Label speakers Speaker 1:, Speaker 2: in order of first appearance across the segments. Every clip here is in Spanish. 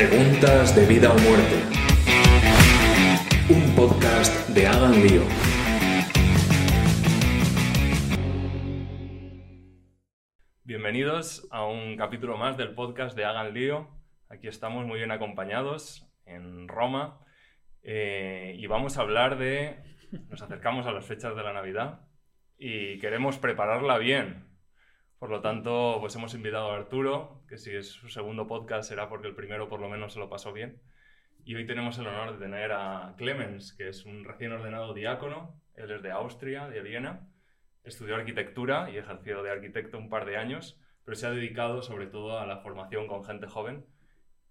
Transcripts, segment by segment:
Speaker 1: Preguntas de vida o muerte. Un podcast de Hagan Lío.
Speaker 2: Bienvenidos a un capítulo más del podcast de Hagan Lío. Aquí estamos muy bien acompañados en Roma eh, y vamos a hablar de... Nos acercamos a las fechas de la Navidad y queremos prepararla bien. Por lo tanto, pues hemos invitado a Arturo, que si es su segundo podcast será porque el primero por lo menos se lo pasó bien. Y hoy tenemos el honor de tener a Clemens, que es un recién ordenado diácono. Él es de Austria, de Viena. Estudió arquitectura y ejerció de arquitecto un par de años, pero se ha dedicado sobre todo a la formación con gente joven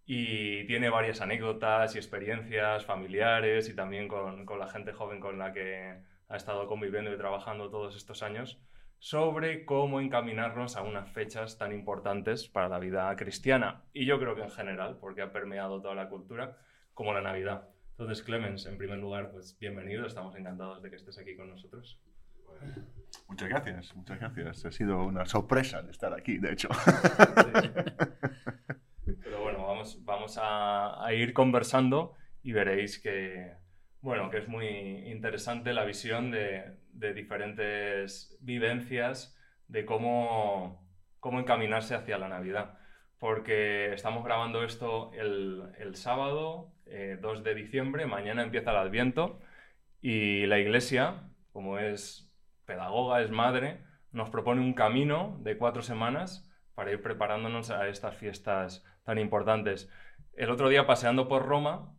Speaker 2: y tiene varias anécdotas y experiencias familiares y también con, con, la gente joven con la que ha estado conviviendo y trabajando todos estos años sobre cómo encaminarnos a unas fechas tan importantes para la vida cristiana y yo creo que en general, porque ha permeado toda la cultura, como la Navidad. Entonces, Clemens, en primer lugar, pues bienvenido, estamos encantados de que estés aquí con nosotros.
Speaker 3: Muchas gracias, muchas gracias. Ha sido una sorpresa de estar aquí, de hecho.
Speaker 2: Sí. Pero bueno, vamos, vamos a, a, ir conversando y veréis que, bueno, que es muy interesante la visión de, diferentes vivencias de cómo, cómo encaminarse hacia la Navidad. Porque estamos grabando esto el, el sábado, eh, 2 de diciembre, mañana empieza el Adviento y la Iglesia, como es pedagoga, es madre, nos propone un camino de cuatro semanas para ir preparándonos a estas fiestas tan importantes. El otro día paseando por Roma,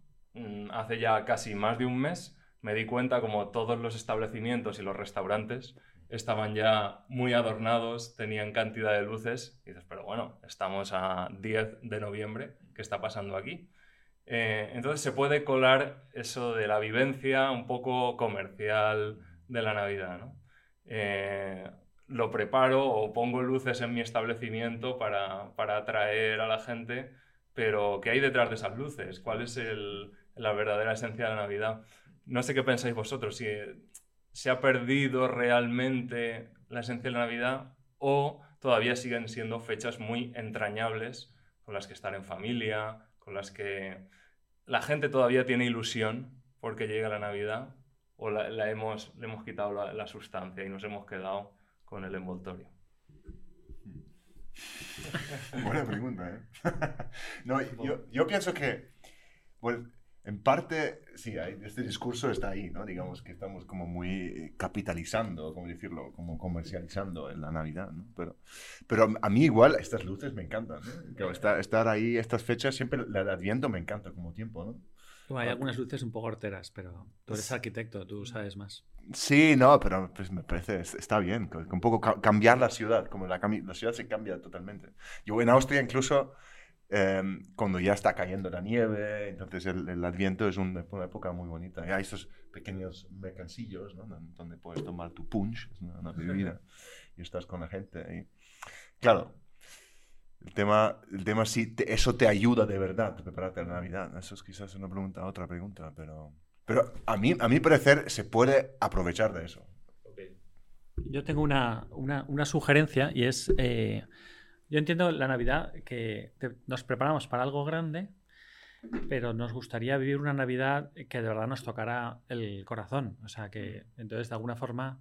Speaker 2: hace ya casi más de un mes, me di cuenta como todos los establecimientos y los restaurantes estaban ya muy adornados, tenían cantidad de luces. Y dices, pero bueno, estamos a 10 de noviembre, ¿qué está pasando aquí? Eh, entonces se puede colar eso de la vivencia un poco comercial de la Navidad, ¿no? Eh, lo preparo o pongo luces en mi establecimiento para, para, atraer a la gente, pero ¿qué hay detrás de esas luces? ¿Cuál es el, la verdadera esencia de la Navidad? No sé qué pensáis vosotros, si se ha perdido realmente la esencia de la Navidad o todavía siguen siendo fechas muy entrañables con las que estar en familia, con las que la gente todavía tiene ilusión porque llega la Navidad o la, hemos, le hemos quitado la, sustancia y nos hemos quedado con el envoltorio?
Speaker 3: Buena pregunta, ¿eh? no, yo, yo, pienso que, en parte, sí, hay, este discurso está ahí, ¿no? Digamos que estamos como muy capitalizando, como decirlo, como comercializando en la Navidad, ¿no? Pero, pero a mí igual estas luces me encantan, ¿no? Estar, estar ahí, estas fechas, siempre el Adviento me encanta como tiempo, ¿no?
Speaker 4: Hay algunas luces un poco horteras, pero tú eres arquitecto, tú sabes más.
Speaker 3: Sí, no, pero pues me parece, está bien, un poco cambiar la ciudad, como la, la ciudad se cambia totalmente. Yo en Austria incluso, eh, cuando ya está cayendo la nieve, entonces el, el Adviento es una, una, época muy bonita. Y hay estos pequeños mercancillos, ¿no? Donde puedes tomar tu punch, es una, una bebida, y estás con la gente. Y, claro, el tema, el tema si te, eso te ayuda de verdad a prepararte a la Navidad. Eso es quizás una pregunta, otra pregunta, pero, pero a, mí, a mi parecer se puede aprovechar de eso.
Speaker 4: Yo tengo una, una, una, sugerencia y es, eh, yo entiendo la Navidad que nos preparamos para algo grande, pero nos gustaría vivir una Navidad que de verdad nos tocara el corazón. O sea, que entonces de alguna forma,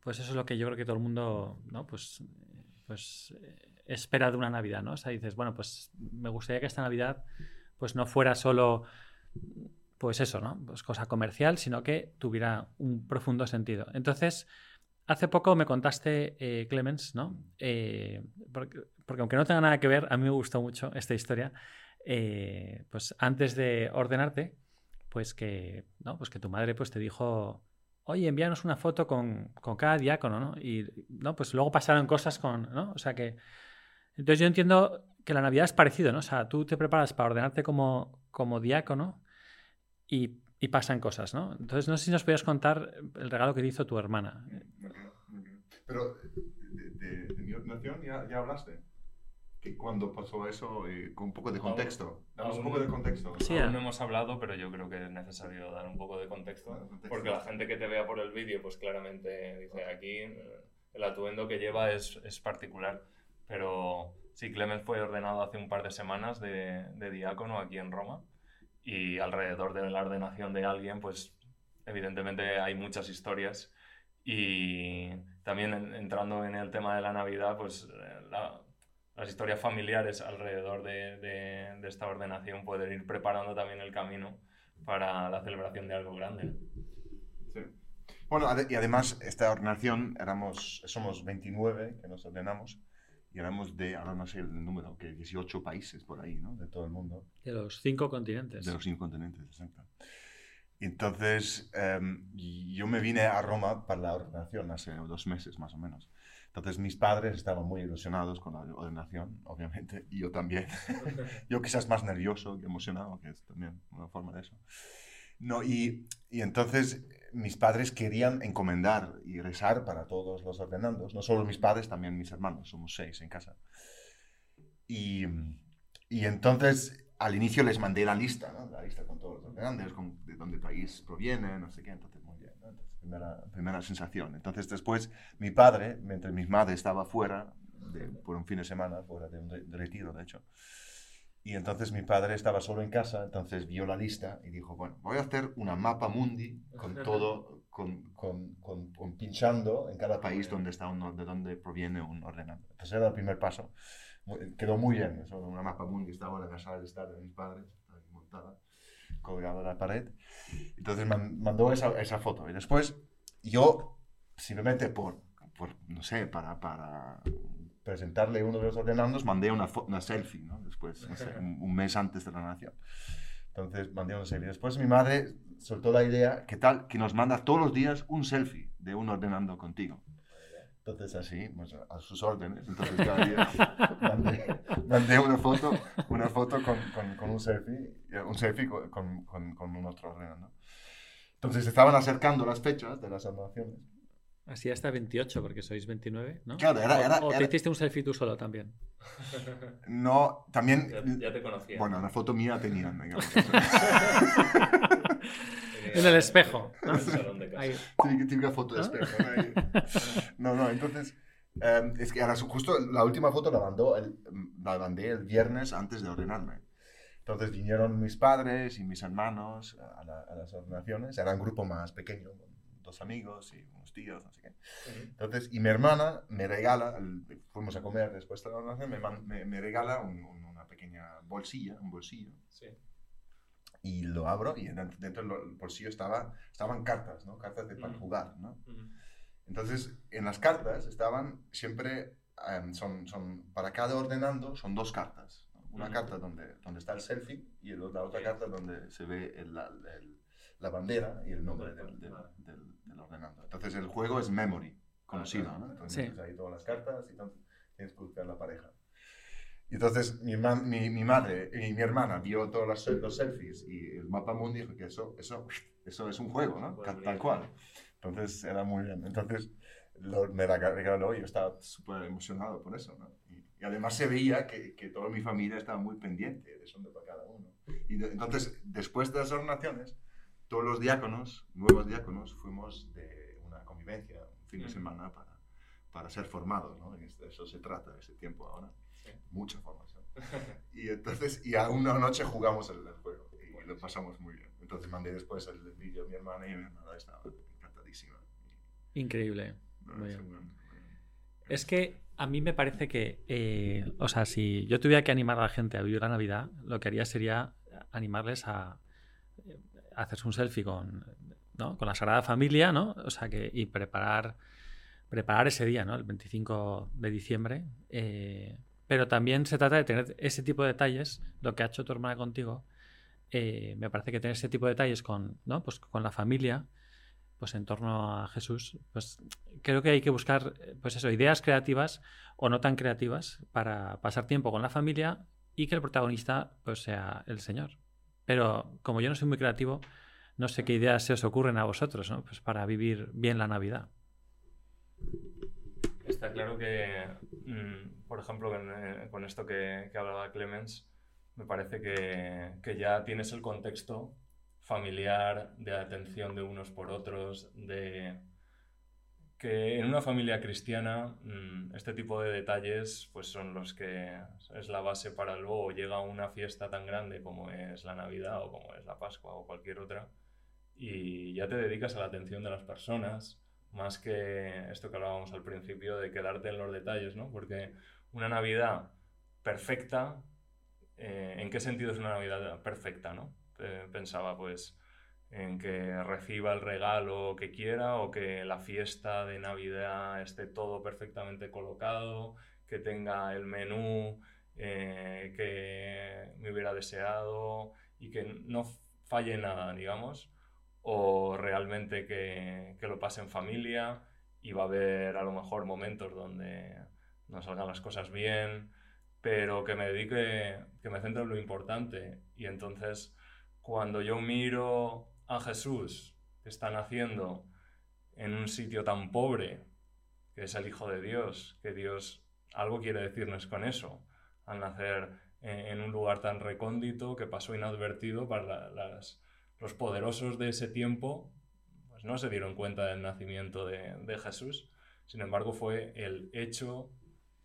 Speaker 4: pues eso es lo que yo creo que todo el mundo, ¿no? Pues, pues espera de una Navidad, ¿no? O sea, dices, bueno, pues me gustaría que esta Navidad pues no fuera solo, pues eso, ¿no? Pues cosa comercial, sino que tuviera un profundo sentido. Entonces, hace poco me contaste, eh, Clemens, ¿no? Eh, porque, aunque no tenga nada que ver, a mí me gustó mucho esta historia. Eh, pues antes de ordenarte, pues que, ¿no? Pues que tu madre pues te dijo, oye, envíanos una foto con, con cada diácono, ¿no? Y, ¿no? Pues luego pasaron cosas con, ¿no? O sea que entonces yo entiendo que la Navidad es parecido, ¿no? O sea, tú te preparas para ordenarte como, como diácono y, y pasan cosas, ¿no? Entonces no sé si nos podías contar el regalo que te hizo tu hermana.
Speaker 3: Pero de, de, de mi ordenación ya, ya, hablaste. Que cuando pasó eso, eh, con un poco de contexto. Damos un poco de contexto.
Speaker 2: Sí, aún no hemos hablado, pero yo creo que es necesario dar un poco de contexto. contexto. Porque la gente que te vea por el vídeo, pues claramente dice aquí el atuendo que lleva es, es particular pero Sí, Clemens fue ordenado hace un par de semanas de, de diácono aquí en Roma y alrededor de la ordenación de alguien, pues evidentemente hay muchas historias y también en- entrando en el tema de la Navidad, pues eh, la- las historias familiares alrededor de, de- de esta ordenación pueden ir preparando también el camino para la celebración de algo grande.
Speaker 3: Sí. Bueno, y además, esta ordenación, éramos, somos 29 que nos ordenamos, y éramos de, ahora no sé el número, que 18 países por ahí, ¿no? De todo el mundo,
Speaker 4: De los cinco continentes.
Speaker 3: de los cinco continentes, exacto. Entonces, em, yo me vine a Roma para la ordenación hace dos meses más o menos. Entonces, mis padres estaban muy ilusionados con la ordenación, obviamente, y yo también. yo quizás más nervioso que emocionado, que es también una forma de eso. No, y, y entonces mis padres querían encomendar y rezar para todos los ordenandos, no solo mis padres, también mis hermanos, somos seis en casa. Y, y entonces al inicio les mandé la lista, ¿no? la lista con todos los ordenandos, de dónde país proviene, no sé qué, entonces muy bien. Entonces, primera, primera sensación. Entonces después mi padre, mientras mi madre estaba fuera, por un fin de semana, fuera de un retiro de hecho, y entonces mi padre estaba solo en casa, entonces vio la lista y dijo, bueno, voy a hacer una mapa mundi con todo, con, con, con- con pinchando en cada país donde está un, or- de donde proviene un ordenando. Entonces era el primer paso. Muy- Quedó muy bien, eso, una mapa mundi estaba en la sala de estar de mis padres, montada, colgada en la pared. Entonces man- mandó esa, esa foto. Y después yo, simplemente por, por no sé, para, para presentarle uno de los ordenandos, mandé una, una selfie, ¿no? Después, no sé, un, un mes antes de la nación. Entonces mandé una selfie. Después mi madre soltó la idea, ¿qué tal? Que nos manda todos los días un selfie de un ordenando contigo. Entonces así, pues, a sus órdenes. Entonces cada día mandé, mandé una foto, una foto con, con, con un selfie, eh, un selfie con, con, un otro ordenando. Entonces estaban acercando las fechas de las anotaciones.
Speaker 4: Así hasta 28, porque sois 29, ¿no?
Speaker 3: Claro, era-
Speaker 4: O-
Speaker 3: era-
Speaker 4: o, te
Speaker 3: era-
Speaker 4: hiciste un selfie tú solo también.
Speaker 3: No, también...
Speaker 2: Ya, ya te conocía.
Speaker 3: Bueno, una foto mía tenían, digamos.
Speaker 4: En el espejo. ¿no?
Speaker 2: En el salón de casa.
Speaker 4: Ahí.
Speaker 3: Típica, foto de espejo. ¿no? No, no, entonces... eh, es que ahora justo la última foto la, mandó el- la mandé el viernes antes de ordenarme. Entonces vinieron mis padres y mis hermanos a, la- a las ordenaciones. Era un grupo más pequeño, dos amigos y unos tíos, no sé qué. Entonces, y mi hermana me regala, el- fuimos a comer después de la ordenación, me, me, me regala un- un- una pequeña bolsilla, un bolsillo.
Speaker 2: Sí.
Speaker 3: Y lo abro y dentro, dentro del bolsillo estaba, estaban cartas, ¿no? Cartas de, para
Speaker 2: Mm.
Speaker 3: jugar, ¿no? Entonces, en las cartas estaban siempre, em, son, son, para cada ordenando son dos cartas. ¿no? Una carta donde, donde está el selfie y la otra
Speaker 2: Sí.
Speaker 3: carta donde se ve el- la, el- la bandera y el nombre
Speaker 2: Del-
Speaker 3: del, del. Del- ordenando. Entonces, el juego es memory, conocido, ¿no? Entonces,
Speaker 4: Sí.
Speaker 3: ahí todas las cartas y entonces tienes que buscar la pareja. Y entonces mi, ma- mi, mi madre y mi hermana vio todos los, los selfies y el mapa mundi dijo que eso, eso, eso es un juego, ¿no?
Speaker 2: Pues
Speaker 3: Tal- Tal cual. Entonces era muy bien. Entonces lo- me la regaló y yo estaba súper emocionado por eso, ¿no? Y, y además se veía que, que toda mi familia estaba muy pendiente de eso de para cada uno. Y de- entonces, después de las ordenaciones, todos los diáconos, nuevos diáconos, fuimos de una convivencia, un fin de
Speaker 2: Mm.
Speaker 3: semana para, para ser formados, ¿no? Y de eso se trata ese tiempo ahora.
Speaker 2: Sí.
Speaker 3: Mucha formación. Y entonces, y a una noche jugamos el, el juego y lo pasamos muy bien. Entonces mandé después el vídeo a mi hermana y mi hermana estaba encantadísima.
Speaker 4: Increíble.
Speaker 3: No, es
Speaker 4: bien.
Speaker 3: un-
Speaker 4: Es que a mí me parece que, eh, o sea, si yo tuviera que animar a la gente a vivir la Navidad, lo que haría sería animarles a hacerse un selfie con, ¿no? con la Sagrada Familia, ¿no? O sea, que, y preparar, preparar ese día, ¿no? El 25 de diciembre. eh, pero también se trata de tener ese tipo de detalles, lo que ha hecho tu hermana contigo. eh, me parece que tener ese tipo de detalles con, ¿no? pues con la familia, pues en torno a Jesús, pues creo que hay que buscar, pues eso, ideas creativas o no tan creativas para pasar tiempo con la familia y que el protagonista pues sea el Señor. Pero como yo no soy muy creativo, no sé qué ideas se os ocurren a vosotros, ¿no? Pues para vivir bien la Navidad.
Speaker 2: Está claro que, mm, por ejemplo, con, eh, con esto que, que hablaba Clemens, me parece que, que ya tienes el contexto familiar de atención de unos por otros, de que en una familia cristiana mm, este tipo de detalles pues son los que es la base para luego llega una fiesta tan grande como es la Navidad o como es la Pascua o cualquier otra y ya te dedicas a la atención de las personas más que esto que hablábamos al principio de quedarte en los detalles, ¿no? Porque una Navidad perfecta, eh, ¿en qué sentido es una Navidad perfecta, no? Eh, pensaba pues en que reciba el regalo que quiera o que la fiesta de Navidad esté todo perfectamente colocado, que tenga el menú eh, que me hubiera deseado y que no falle nada, digamos, o realmente que, que lo pase en familia y va a haber a lo mejor momentos donde no salgan las cosas bien, pero que me dedique, que me centre en lo importante. Y entonces cuando yo miro a Jesús que está naciendo en un sitio tan pobre, que es el Hijo de Dios, que Dios algo quiere decirnos con eso, al nacer en un lugar tan recóndito que pasó inadvertido para los poderosos de ese tiempo, pues no se dieron cuenta del nacimiento de, de Jesús. Sin embargo, fue el hecho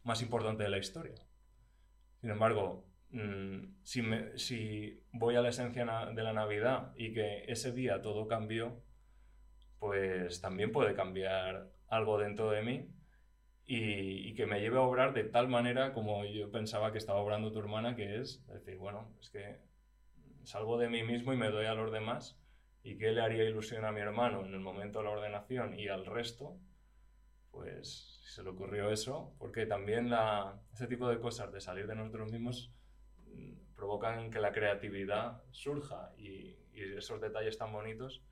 Speaker 2: más importante de la historia. Sin embargo, Mm, si, voy a la esencia de la Navidad y que ese día todo cambió, pues también puede cambiar algo dentro de mí y, que me lleve a obrar de tal manera como yo pensaba que estaba obrando tu hermana, que es decir, bueno, es que salgo de mí mismo y me doy a los demás y qué le haría ilusión a mi hermano en el momento de la ordenación y al resto, pues se le ocurrió eso, porque también ese tipo de cosas de salir de nosotros mismos provocan que la creatividad surja y, esos detalles tan bonitos.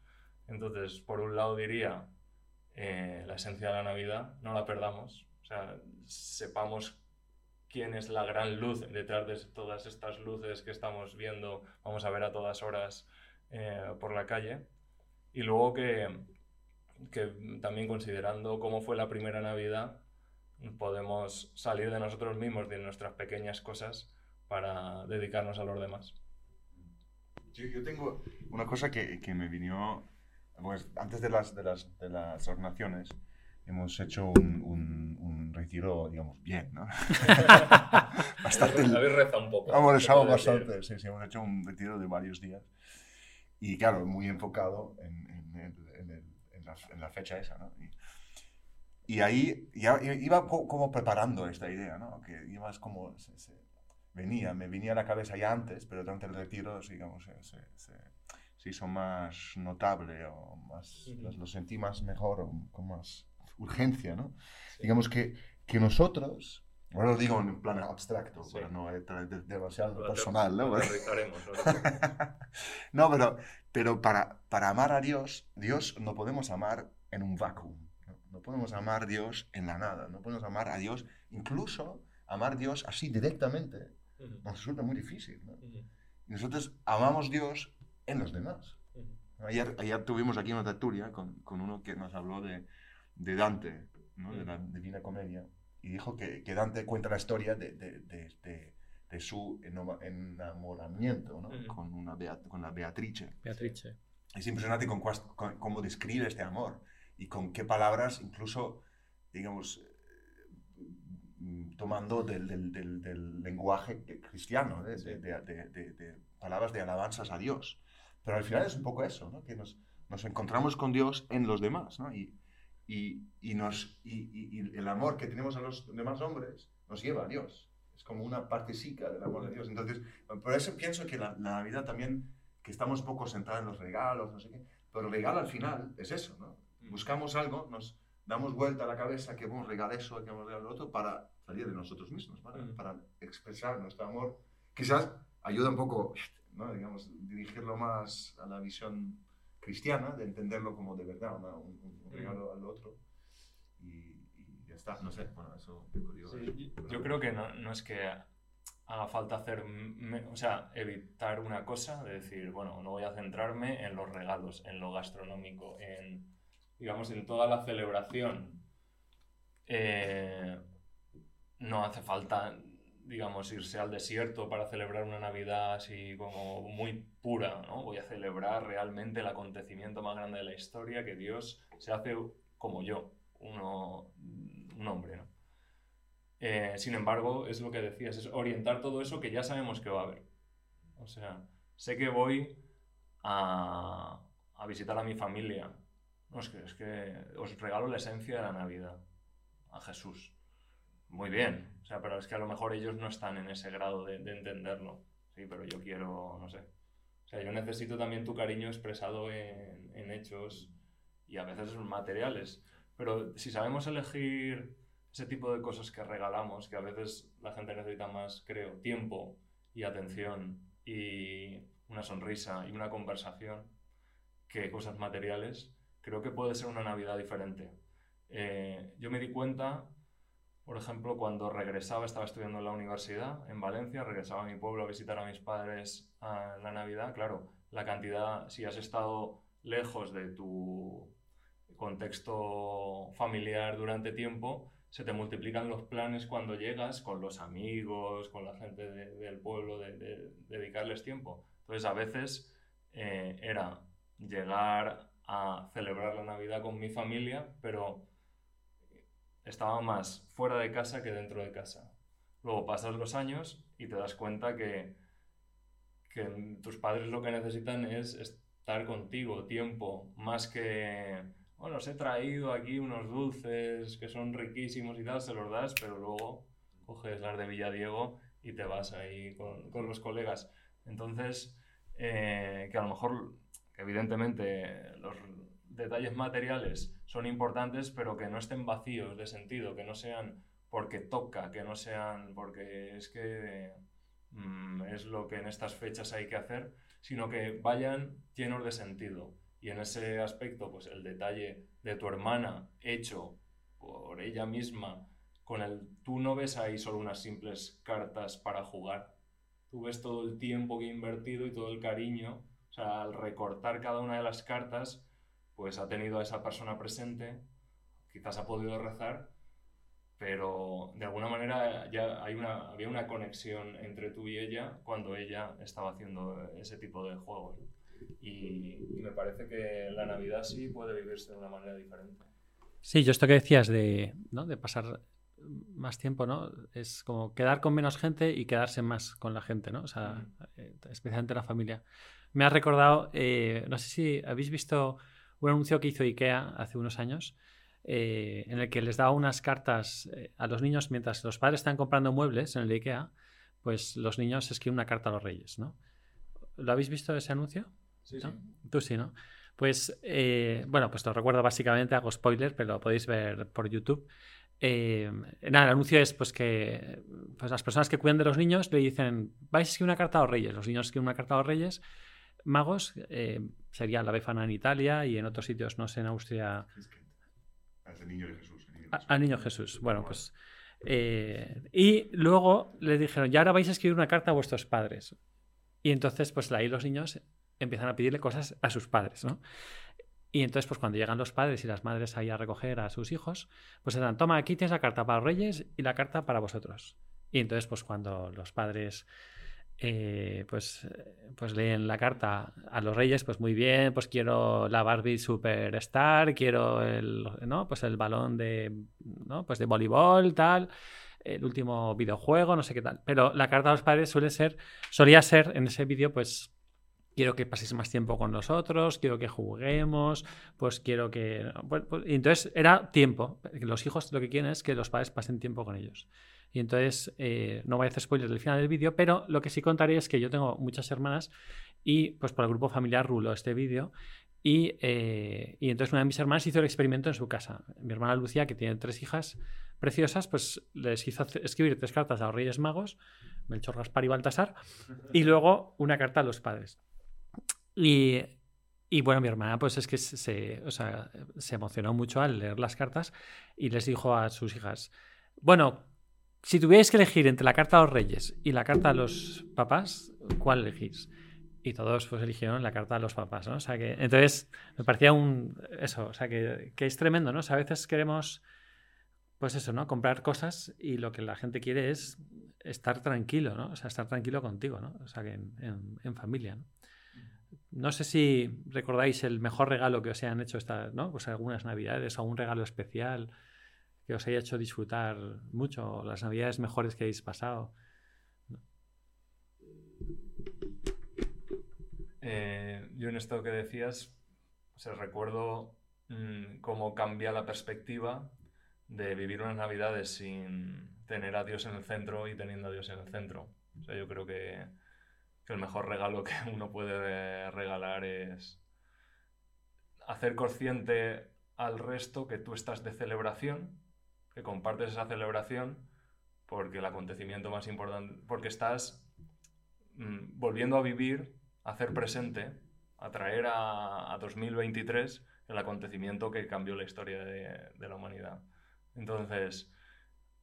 Speaker 2: Entonces, por un lado diría, eh, la esencia de la Navidad, no la perdamos, o sea, sepamos quién es la gran luz detrás de todas estas luces que estamos viendo, vamos a ver a todas horas eh, por la calle. Y luego que, que también considerando cómo fue la primera Navidad, podemos salir de nosotros mismos, de nuestras pequeñas cosas, para dedicarnos a los demás.
Speaker 3: Yo, tengo una cosa que, que me vino, pues antes de las, de las, de las ordenaciones, hemos hecho un, un, retiro, digamos, bien, ¿no?
Speaker 2: bastante. Habéis rezado un poco.
Speaker 3: Hemos rezado bastante, sí, sí, hemos hecho un retiro de varios días. Y claro, muy enfocado en, en, en, en la, la, fecha esa, ¿no? Y, y, ahí ya iba como preparando esta idea, ¿no? Que ibas como venía, me venía a la cabeza ya antes, pero durante el retiro, digamos, se, se, hizo más notable o más, lo sentí más mejor o con más urgencia, ¿no? Digamos que, que nosotros, ahora lo digo en plan abstracto, pero no es demasiado personal, ¿no? no, pero, pero para, para amar a Dios, Dios no podemos amar en un vacuum. ¿no? no podemos amar a Dios en la nada, no podemos amar a Dios, incluso amar a Dios así directamente, nos resulta muy difícil. Y nosotros amamos a Dios en los demás. ayer, ayer, tuvimos aquí una tertulia con, con, uno que nos habló de, de Dante, ¿no? de la Divina Comedia, y dijo que, que Dante cuenta la historia de, de, de, su enamoramiento ¿no? con, una con la Beatrice.
Speaker 4: Beatrice.
Speaker 3: Es impresionante con, con, cómo describe este amor y con qué palabras, incluso, digamos, tomando del, del, del, lenguaje cristiano, de, de, palabras de alabanzas a Dios. Pero al final es un poco eso, ¿no? que nos, nos, encontramos con Dios en los demás. ¿no? Y, y, y nos, y, el amor que tenemos a los demás hombres nos lleva a Dios. Es como una partecica del amor de Dios. Entonces, por eso pienso que la, la Navidad también, que estamos un poco centrados en los regalos, no sé qué, pero el regalo al final es eso, ¿no? Mm. Buscamos algo, nos, damos vuelta a la cabeza que vamos a regalar eso, que vamos a regalar lo otro, para salir de nosotros mismos, para, para expresar nuestro amor. Quizás ayuda un poco, ¿no? digamos, dirigirlo más a la visión cristiana, de entenderlo como de verdad, un, regalo al otro. Y, ya está, no sé, bueno, eso
Speaker 2: sí, Yo creo que no, no es que haga falta hacer, o sea, evitar una cosa, de decir, bueno, no voy a centrarme en los regalos, en lo gastronómico, en digamos, en toda la celebración, eh, no hace falta, digamos, irse al desierto para celebrar una Navidad así como muy pura, ¿no? Voy a celebrar realmente el acontecimiento más grande de la historia, que Dios se hace como yo, uno, un hombre, ¿no? Eh, sin embargo, es lo que decías, es orientar todo eso que ya sabemos que va a haber. O sea, sé que voy a, a visitar a mi familia. No, es que, es que os regalo la esencia de la Navidad, a Jesús. Muy bien, o sea, pero es que a lo mejor ellos no están en ese grado de, de entenderlo. Sí, pero yo quiero, no sé. O sea, yo necesito también tu cariño expresado en, en hechos y a veces materiales. Pero si sabemos elegir ese tipo de cosas que regalamos, que a veces la gente necesita más, creo, tiempo y atención y una sonrisa y una conversación que cosas materiales, creo que puede ser una Navidad diferente. Eh, yo me di cuenta, por ejemplo, cuando regresaba, estaba estudiando en la universidad en Valencia, regresaba a mi pueblo a visitar a mis padres en la Navidad, claro, la cantidad, si has estado lejos de tu contexto familiar durante tiempo, se te multiplican los planes cuando llegas con los amigos, con la gente del pueblo, de, dedicarles tiempo. Entonces a veces eh, era llegar a celebrar la Navidad con mi familia, pero estaba más fuera de casa que dentro de casa. Luego pasas los años y te das cuenta que, tus padres lo que necesitan es estar contigo tiempo, más que bueno, os he traído aquí unos dulces que son riquísimos y tal, se los das, pero luego coges las de Villadiego y te vas ahí con, con los colegas. Entonces, eh, que a lo mejor, evidentemente, los detalles materiales son importantes, pero que no estén vacíos de sentido, que no sean porque toca, que no sean porque es que mm, es lo que en estas fechas hay que hacer, sino que vayan llenos de sentido y en ese aspecto, pues el detalle de tu hermana hecho por ella misma, con el tú no ves ahí solo unas simples cartas para jugar. Tú ves todo el tiempo que he invertido y todo el cariño. O sea, al recortar cada una de las cartas, pues ha tenido a esa persona presente, quizás ha podido rezar, pero de alguna manera ya hay una, había una conexión entre tú y ella cuando ella estaba haciendo ese tipo de juegos. Y, me parece que la Navidad sí puede vivirse de una manera diferente.
Speaker 4: Sí, yo esto que decías de, ¿no? de pasar más tiempo, ¿no? Es como quedar con menos gente y quedarse más con la gente, ¿no? O sea, eh, especialmente la familia. Me ha recordado, eh, no sé si habéis visto un anuncio que hizo IKEA hace unos años, eh, en el que les daba unas cartas a los niños mientras los padres están comprando muebles en el IKEA, pues los niños escriben una carta a los reyes, ¿no? ¿Lo habéis visto ese anuncio?
Speaker 2: Sí,
Speaker 4: Tú sí, ¿no? Pues, eh, bueno, pues lo recuerdo básicamente, hago spoiler, pero lo podéis ver por YouTube. Eh, nada, el anuncio es pues que pues las personas que cuidan de los niños le dicen, vais a escribir una carta a los reyes. Los niños escriben una carta a los reyes magos, eh, sería la Befana en Italia y en otros sitios, no sé, en Austria.
Speaker 3: Al niño de Jesús.
Speaker 4: Al niño Jesús. Bueno, pues... y luego le dijeron, ya ahora vais a escribir una carta a vuestros padres. Y entonces, pues ahí los niños empiezan a pedirle cosas a sus padres, ¿no? Y entonces, pues cuando llegan los padres y las madres ahí a recoger a sus hijos, pues se dan, toma, aquí tienes la carta para los reyes y la carta para vosotros. Y entonces, pues cuando los padres eh, pues, pues leen la carta a los reyes, pues muy bien, pues quiero la Barbie Superstar, quiero el, ¿no? pues el balón de, ¿no? pues de voleibol, tal, el último videojuego, no sé qué tal. Pero la carta a los padres suele ser, solía ser en ese vídeo, pues quiero que paséis más tiempo con nosotros, quiero que juguemos, pues quiero que... Pues, entonces era tiempo. Los hijos lo que quieren es que los padres pasen tiempo con ellos. Y entonces, eh, no voy a hacer spoilers del final del vídeo, pero lo que sí contaré es que yo tengo muchas hermanas y pues por el grupo familiar rulo este vídeo. Y, eh, y, entonces una de mis hermanas hizo el experimento en su casa. Mi hermana Lucía, que tiene tres hijas preciosas, pues les hizo escribir tres cartas a los Reyes Magos, Melchor, Gaspar y Baltasar, y luego una carta a los padres. Y, y bueno, mi hermana, pues es que se, o sea, se emocionó mucho al leer las cartas y les dijo a sus hijas: Bueno, si tuvierais que elegir entre la carta a los reyes y la carta a los papás, ¿cuál elegís? Y todos pues eligieron la carta a los papás, ¿no? O sea que, entonces, me parecía un, eso, o sea que, que es tremendo, ¿no? O sea, a veces queremos, pues eso, ¿no? Comprar cosas y lo que la gente quiere es estar tranquilo, ¿no? O sea, estar tranquilo contigo, ¿no? O sea, que en, en, en familia, ¿no? No sé si recordáis el mejor regalo que os hayan hecho estas, ¿no? Pues algunas navidades, algún regalo especial que os haya hecho disfrutar mucho, las navidades mejores que habéis pasado.
Speaker 2: Eh, yo en esto que decías, se recuerdo mm, cómo cambia la perspectiva de vivir unas navidades sin tener a Dios en el centro y teniendo a Dios en el centro. O sea, yo creo que, el mejor regalo que uno puede regalar es hacer consciente al resto que tú estás de celebración, que compartes esa celebración, porque el acontecimiento más importante, porque estás mm, volviendo a vivir, a hacer presente, a traer a, a 2023 el acontecimiento que cambió la historia de, de la humanidad. Entonces,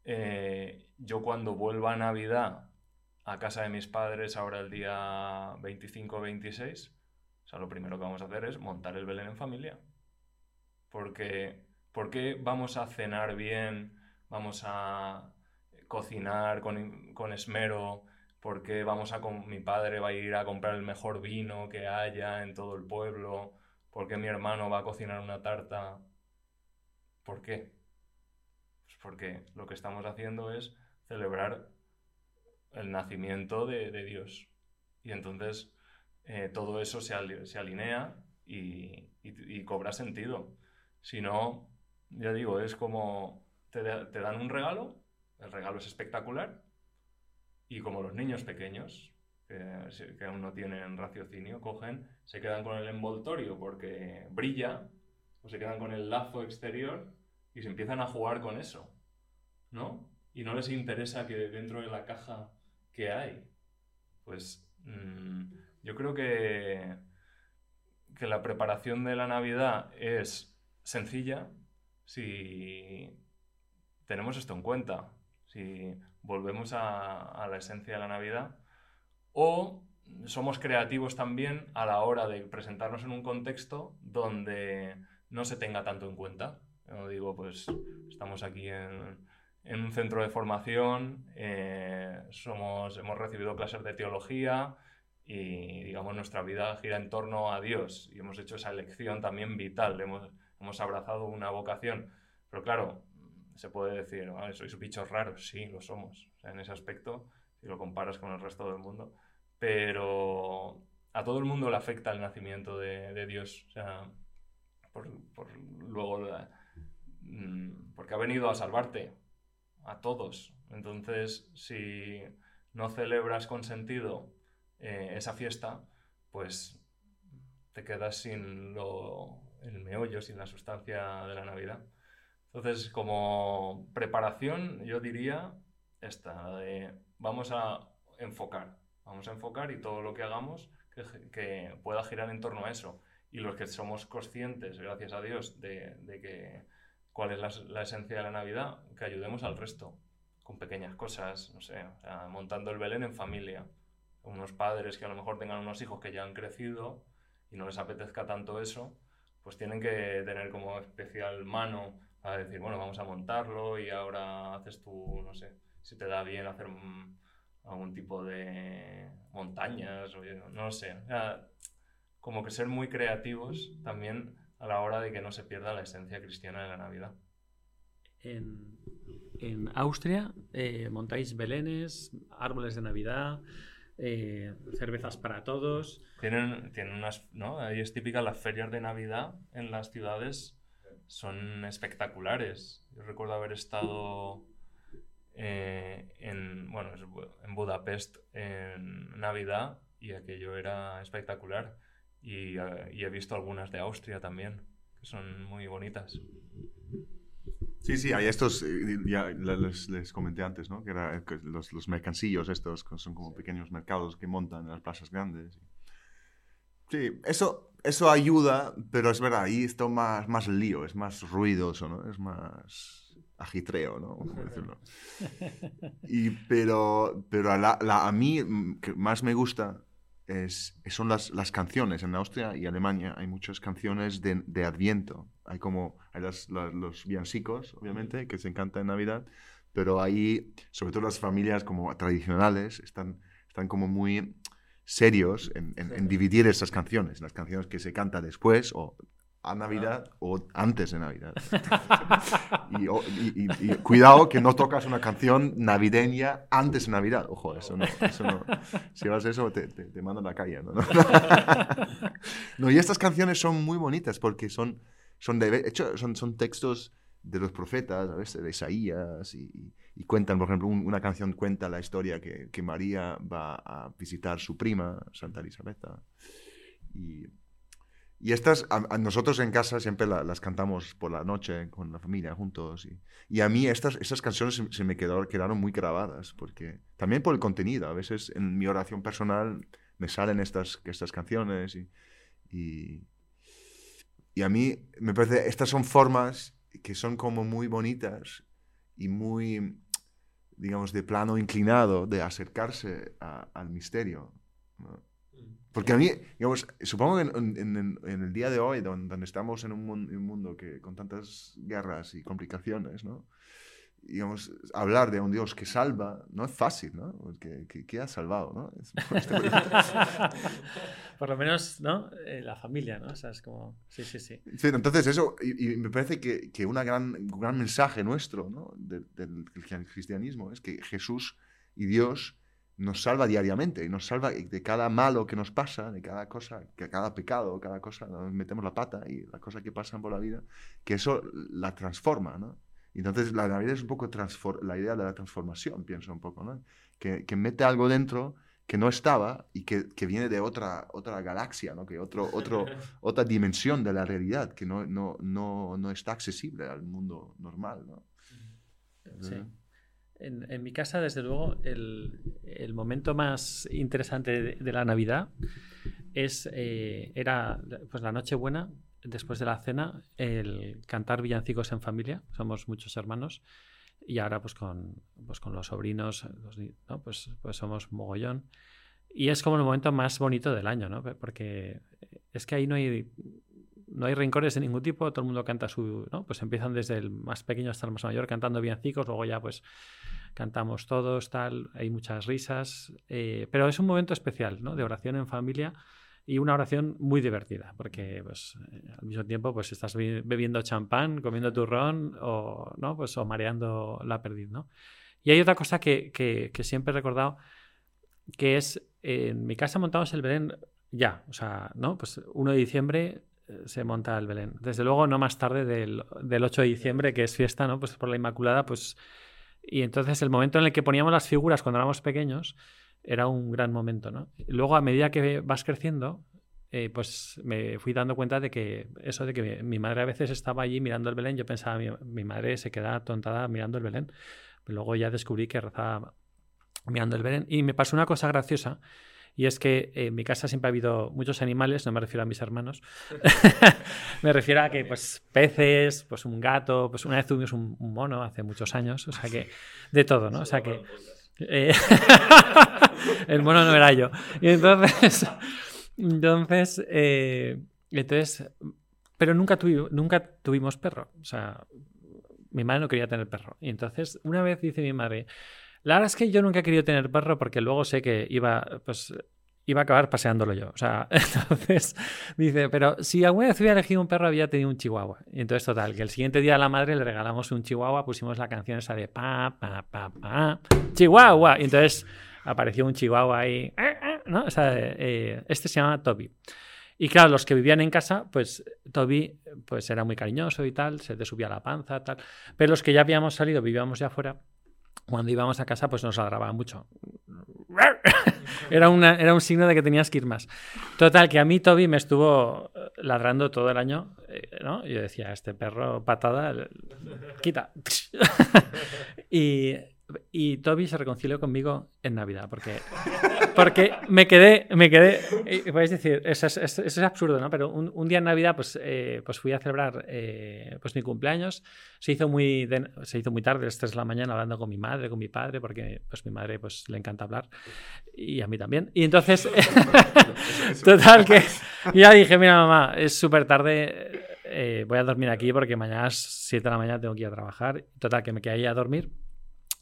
Speaker 2: eh, yo cuando vuelva a Navidad a casa de mis padres, ahora el día 25-26, o sea, lo primero que vamos a hacer es montar el Belén en familia. Porque, porque vamos a cenar bien, vamos a cocinar con, con esmero, porque vamos a con mi padre va a ir a comprar el mejor vino que haya en todo el pueblo, porque mi hermano va a cocinar una tarta. ¿Por qué? Pues porque lo que estamos haciendo es celebrar el nacimiento de, Dios. Y entonces eh, todo eso se, al, se alinea y, cobra sentido. Si no, ya digo, es como te, dan un regalo, el regalo es espectacular, y como los niños pequeños, que, que aún no tienen raciocinio, cogen, se quedan con el envoltorio porque brilla, o se quedan con el lazo exterior y se empiezan a jugar con eso, ¿no? Y no les interesa que dentro de la caja que hay. Pues mmm, yo creo que, que la preparación de la Navidad es sencilla si tenemos esto en cuenta, si volvemos a, a la esencia de la Navidad, o somos creativos también a la hora de presentarnos en un contexto donde no se tenga tanto en cuenta. Yo digo, pues estamos aquí en, en un centro de formación, eh, somos, hemos recibido clases de teología y, digamos, nuestra vida gira en torno a Dios y hemos hecho esa elección también vital, hemos, hemos abrazado una vocación. Pero claro, se puede decir, ¿vale? sois bichos raros, sí, lo somos, o sea, en ese aspecto, si lo comparas con el resto del mundo. Pero a todo el mundo le afecta el nacimiento de, de Dios, o sea, por, por luego, la, mm, porque ha venido a salvarte, a todos. Entonces, si no celebras con sentido eh, esa fiesta, pues te quedas sin lo, el meollo, sin la sustancia de la Navidad. Entonces, como preparación, yo diría esta, de vamos a enfocar, vamos a enfocar y todo lo que hagamos que, pueda girar en torno a eso. Y los que somos conscientes, gracias a Dios, de que cuál es la, la, esencia de la Navidad, que ayudemos al resto, con pequeñas cosas, no sé, o sea, montando el Belén en familia. Unos padres que a lo mejor tengan unos hijos que ya han crecido y no les apetezca tanto eso, pues tienen que tener como especial mano a decir, bueno, vamos a montarlo y ahora haces tú, no sé, si te da bien hacer un, algún tipo de montañas, o no lo sé. O sea, como que ser muy creativos también a la hora de que no se pierda la esencia cristiana de la Navidad.
Speaker 4: En, en Austria eh, montáis belenes, árboles de Navidad, eh, cervezas para todos.
Speaker 2: Tienen, tienen unas, ¿no? Ahí es típica las ferias de Navidad en las ciudades, son espectaculares. Yo recuerdo haber estado eh, en, bueno, en Budapest en Navidad y aquello era espectacular. Y, uh, y, he visto algunas de Austria también, que son muy bonitas.
Speaker 3: Sí, sí, hay estos, ya les, les comenté antes, ¿no? Que eran los, los, mercancillos estos, que son como pequeños mercados que montan en las plazas grandes. Sí, eso, eso ayuda, pero es verdad, ahí está más, más lío, es más ruidoso, ¿no? Es más agitreo, ¿no? A decirlo. Y, pero pero a, la, la, a mí que más me gusta es, son las, las, canciones. En Austria y Alemania hay muchas canciones de, de Adviento. Hay como hay las, las, los villancicos, obviamente, que se encantan en Navidad, pero ahí, sobre todo las familias como tradicionales, están, están como muy... serios en, en- en dividir esas canciones, las canciones que se canta después o a Navidad o antes de Navidad. y, o- y- y- y cuidado que no tocas una canción navideña antes de Navidad. Ojo, eso no. Eso no. Si haces eso, te, te, te mandan a la calle. ¿no? No, y estas canciones son muy bonitas porque son, son, de, hecho, son, son textos de los profetas, a veces de Isaías, y, y- y cuentan, por ejemplo, un- una canción cuenta la historia que, que María va a visitar su prima, Santa Elisabetta. Y, y estas, a, a nosotros en casa siempre la- las cantamos por la noche con la familia juntos. Y, y a mí estas, estas canciones se, se me quedaron, quedaron muy grabadas, porque también por el contenido. A veces en mi oración personal me salen estas, estas canciones y, y, y a mí me parece, estas son formas que son como muy bonitas y muy, digamos, de plano inclinado de acercarse a- al misterio. ¿no? Porque a mí, digamos, supongo que en, en- en- el día de hoy, don- donde, estamos en un, mun- un mundo que, con tantas guerras y complicaciones, ¿no? digamos, hablar de un Dios que salva no es fácil, ¿no? Porque, que, que ha salvado, ¿no? Es-
Speaker 4: Por lo menos, ¿no? Eh, la familia, ¿no? O sea, es como. Sí, sí, sí.
Speaker 3: Sí, entonces eso, y, y me parece que, que una gran, un gran mensaje nuestro ¿no? de- del cristianismo es que Jesús y Dios nos salva diariamente y nos salva de cada malo que nos pasa, de cada cosa, que cada pecado, cada cosa, nos metemos la pata y las cosas que pasan por la vida, que eso la transforma, ¿no? Entonces la Navidad es un poco la idea de la transformación, pienso un poco, ¿no? Que, que mete algo dentro que no estaba y que, que viene de otra, otra galaxia, ¿no? Que otro, otro, otra dimensión de la realidad que no, no, no, no está accesible al mundo normal, ¿no?
Speaker 4: Sí. En, mi casa, desde luego, el, momento más interesante de, la Navidad es, eh, era pues, la Nochebuena, después de la cena, el cantar villancicos en familia. Somos muchos hermanos. Y ahora, pues con, pues, con los sobrinos, ¿no? pues, pues somos mogollón. Y es como el momento más bonito del año, ¿no? Porque es que ahí no hay, no hay rencores de ningún tipo, todo el mundo canta su, ¿no? Pues empiezan desde el más pequeño hasta el más mayor cantando villancicos, luego ya pues cantamos todos, tal, hay muchas risas, eh, pero es un momento especial, ¿no? De oración en familia y una oración muy divertida, porque pues eh, al mismo tiempo pues estás be- bebiendo champán, comiendo turrón o, ¿no? Pues, o mareando la perdiz, ¿no? Y hay otra cosa que, que- siempre he recordado, que es, en mi casa montamos el Belén ya, o sea, ¿no? Pues 1 de diciembre se monta el Belén. Desde luego no más tarde del, del 8 de diciembre, que es fiesta, ¿no? Pues por la Inmaculada, pues... Y entonces el momento en el que poníamos las figuras cuando éramos pequeños era un gran momento, ¿no? Luego, a medida que vas creciendo, eh, pues me fui dando cuenta de que eso de que mi, madre a veces estaba allí mirando el Belén, yo pensaba, mi, mi madre se queda tontada mirando el Belén. Luego ya descubrí que rezaba mirando el Belén. Y me pasó una cosa graciosa, y es que en mi casa siempre ha habido muchos animales, no me refiero a mis hermanos, me refiero a que pues peces, pues un gato, pues una vez tuvimos un, un mono hace muchos años, o sea que de todo, ¿no? O sea que... eh, el mono no era yo. Y entonces, entonces, eh, entonces, pero nunca, tuvi- nunca tuvimos perro. O sea, mi madre no quería tener perro. Y entonces, una vez dice mi madre, la verdad es que yo nunca he querido tener perro porque luego sé que iba, pues, iba a acabar paseándolo yo. O sea, entonces dice, pero si alguna vez hubiera elegido un perro, había tenido un chihuahua. Y entonces, total, que el siguiente día a la madre le regalamos un chihuahua, pusimos la canción esa de pa, pa, pa, pa, chihuahua. Y entonces apareció un chihuahua ahí, eh, eh, ¿no? O sea, eh, este se llama Toby. Y claro, los que vivían en casa, pues Toby pues, era muy cariñoso y tal, se te subía la panza, tal. Pero los que ya habíamos salido, vivíamos ya afuera, cuando íbamos a casa, pues nos ladraba mucho. Era, una, era un signo de que tenías que ir más. Total, que a mí Toby me estuvo eh, ladrando todo el año, eh, ¿no? Yo decía, este perro patada, quita. y, y Toby se reconcilió conmigo en Navidad, porque, porque me quedé, me quedé, podéis decir, eso es, eso es absurdo, ¿no? Pero un, un día en Navidad, pues, eh, pues fui a celebrar eh, pues mi cumpleaños, se hizo muy de- se hizo muy tarde, a las 3 de la mañana, hablando con mi madre, con mi padre, porque pues mi madre pues le encanta hablar y a mí también. Y entonces, total que ya dije, mira mamá, es súper tarde, eh, voy a dormir aquí porque mañana a las 7 de la mañana tengo que ir a trabajar. Total que me quedé ahí a dormir